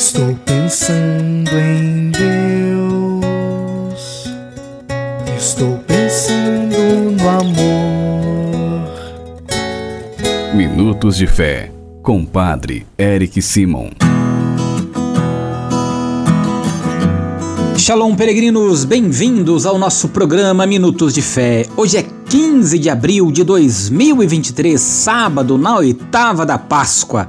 Estou pensando em Deus. Estou pensando no amor. Minutos de Fé, com Padre Eric Simon. Shalom, peregrinos, bem-vindos ao nosso programa Minutos de Fé. Hoje é 15 de abril de 2023, sábado, na oitava da Páscoa.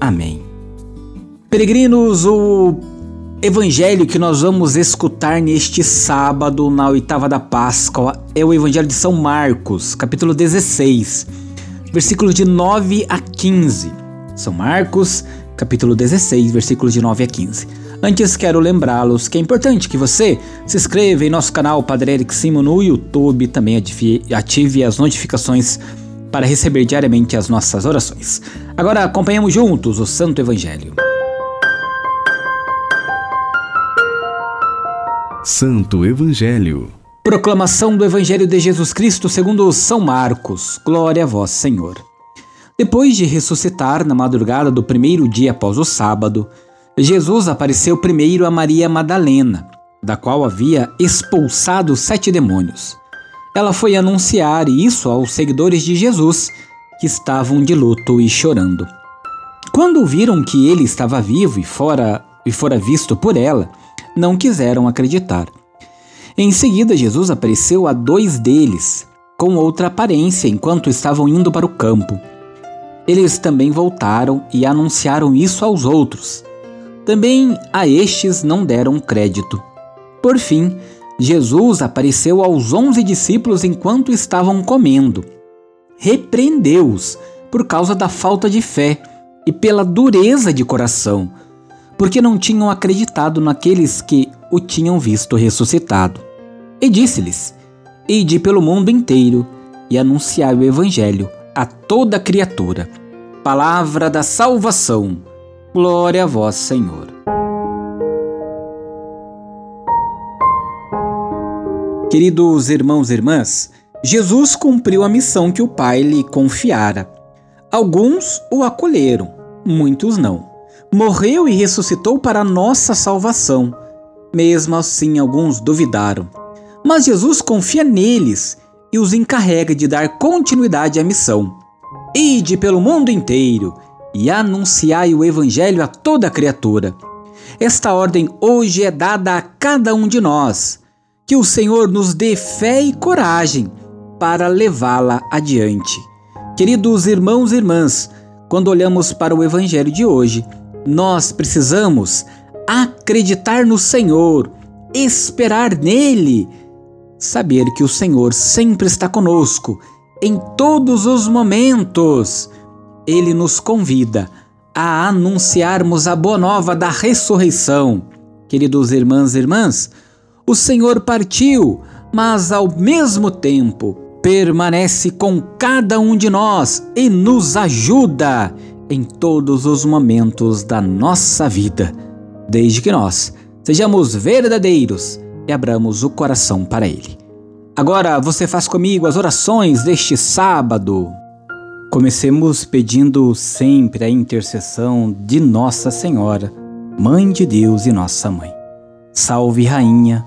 Amém. Peregrinos, o evangelho que nós vamos escutar neste sábado, na oitava da Páscoa, é o evangelho de São Marcos, capítulo 16, versículos de 9 a 15. São Marcos, capítulo 16, versículos de 9 a 15. Antes quero lembrá-los que é importante que você se inscreva em nosso canal Padre Eric Simo no YouTube, também ative as notificações para receber diariamente as nossas orações. Agora acompanhamos juntos o Santo Evangelho. Santo Evangelho. Proclamação do Evangelho de Jesus Cristo segundo São Marcos. Glória a vós, Senhor. Depois de ressuscitar na madrugada do primeiro dia após o sábado, Jesus apareceu primeiro a Maria Madalena, da qual havia expulsado sete demônios. Ela foi anunciar isso aos seguidores de Jesus, que estavam de luto e chorando. Quando viram que ele estava vivo e fora, e fora visto por ela, não quiseram acreditar. Em seguida, Jesus apareceu a dois deles, com outra aparência, enquanto estavam indo para o campo. Eles também voltaram e anunciaram isso aos outros. Também a estes não deram crédito. Por fim, Jesus apareceu aos onze discípulos enquanto estavam comendo. Repreendeu-os por causa da falta de fé e pela dureza de coração, porque não tinham acreditado naqueles que o tinham visto ressuscitado. E disse-lhes: Ide pelo mundo inteiro e anunciai o Evangelho a toda criatura. Palavra da salvação. Glória a vós, Senhor. Queridos irmãos e irmãs, Jesus cumpriu a missão que o Pai lhe confiara. Alguns o acolheram, muitos não. Morreu e ressuscitou para nossa salvação. Mesmo assim, alguns duvidaram. Mas Jesus confia neles e os encarrega de dar continuidade à missão. Ide pelo mundo inteiro e anunciai o Evangelho a toda criatura. Esta ordem hoje é dada a cada um de nós. Que o Senhor nos dê fé e coragem para levá-la adiante. Queridos irmãos e irmãs, quando olhamos para o Evangelho de hoje, nós precisamos acreditar no Senhor, esperar nele, saber que o Senhor sempre está conosco em todos os momentos ele nos convida a anunciarmos a boa nova da ressurreição. Queridos irmãos e irmãs, o Senhor partiu, mas ao mesmo tempo permanece com cada um de nós e nos ajuda em todos os momentos da nossa vida, desde que nós sejamos verdadeiros e abramos o coração para Ele. Agora você faz comigo as orações deste sábado. Comecemos pedindo sempre a intercessão de Nossa Senhora, Mãe de Deus e Nossa Mãe. Salve, Rainha,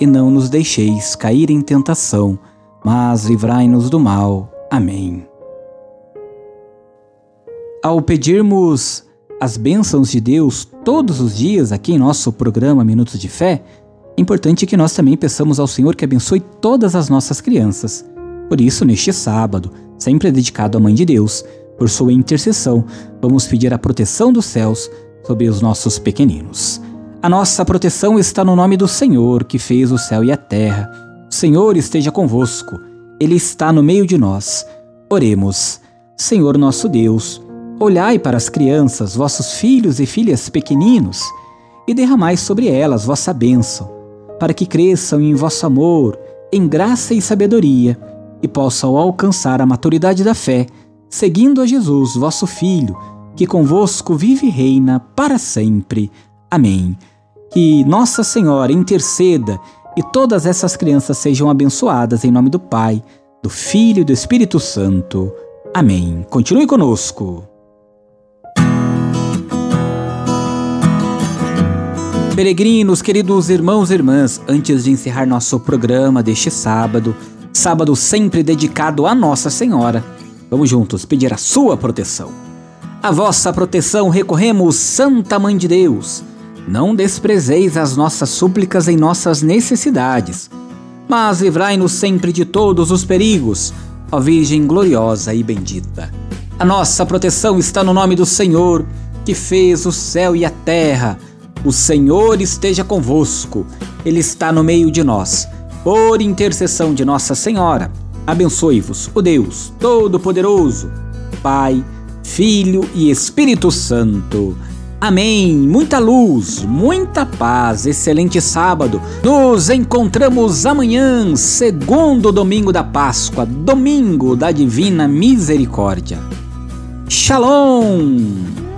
E não nos deixeis cair em tentação, mas livrai-nos do mal. Amém. Ao pedirmos as bênçãos de Deus todos os dias aqui em nosso programa Minutos de Fé, é importante que nós também peçamos ao Senhor que abençoe todas as nossas crianças. Por isso, neste sábado, sempre dedicado à Mãe de Deus, por sua intercessão, vamos pedir a proteção dos céus sobre os nossos pequeninos. A nossa proteção está no nome do Senhor, que fez o céu e a terra. O Senhor esteja convosco, Ele está no meio de nós. Oremos. Senhor nosso Deus, Olhai para as crianças, vossos filhos e filhas pequeninos, e derramai sobre elas vossa bênção, para que cresçam em vosso amor, em graça e sabedoria, e possam alcançar a maturidade da fé, seguindo a Jesus, vosso Filho, que convosco vive e reina para sempre. Amém. Que Nossa Senhora interceda e todas essas crianças sejam abençoadas em nome do Pai, do Filho e do Espírito Santo. Amém. Continue conosco. Peregrinos, queridos irmãos e irmãs, antes de encerrar nosso programa deste sábado, sábado sempre dedicado a Nossa Senhora, vamos juntos pedir a sua proteção. A vossa proteção recorremos, Santa Mãe de Deus. Não desprezeis as nossas súplicas em nossas necessidades, mas livrai-nos sempre de todos os perigos, ó Virgem gloriosa e bendita. A nossa proteção está no nome do Senhor, que fez o céu e a terra o Senhor esteja convosco, Ele está no meio de nós. Por intercessão de Nossa Senhora, abençoe-vos o Deus Todo-Poderoso, Pai, Filho e Espírito Santo. Amém. Muita luz, muita paz. Excelente sábado. Nos encontramos amanhã, segundo domingo da Páscoa, domingo da Divina Misericórdia. Shalom.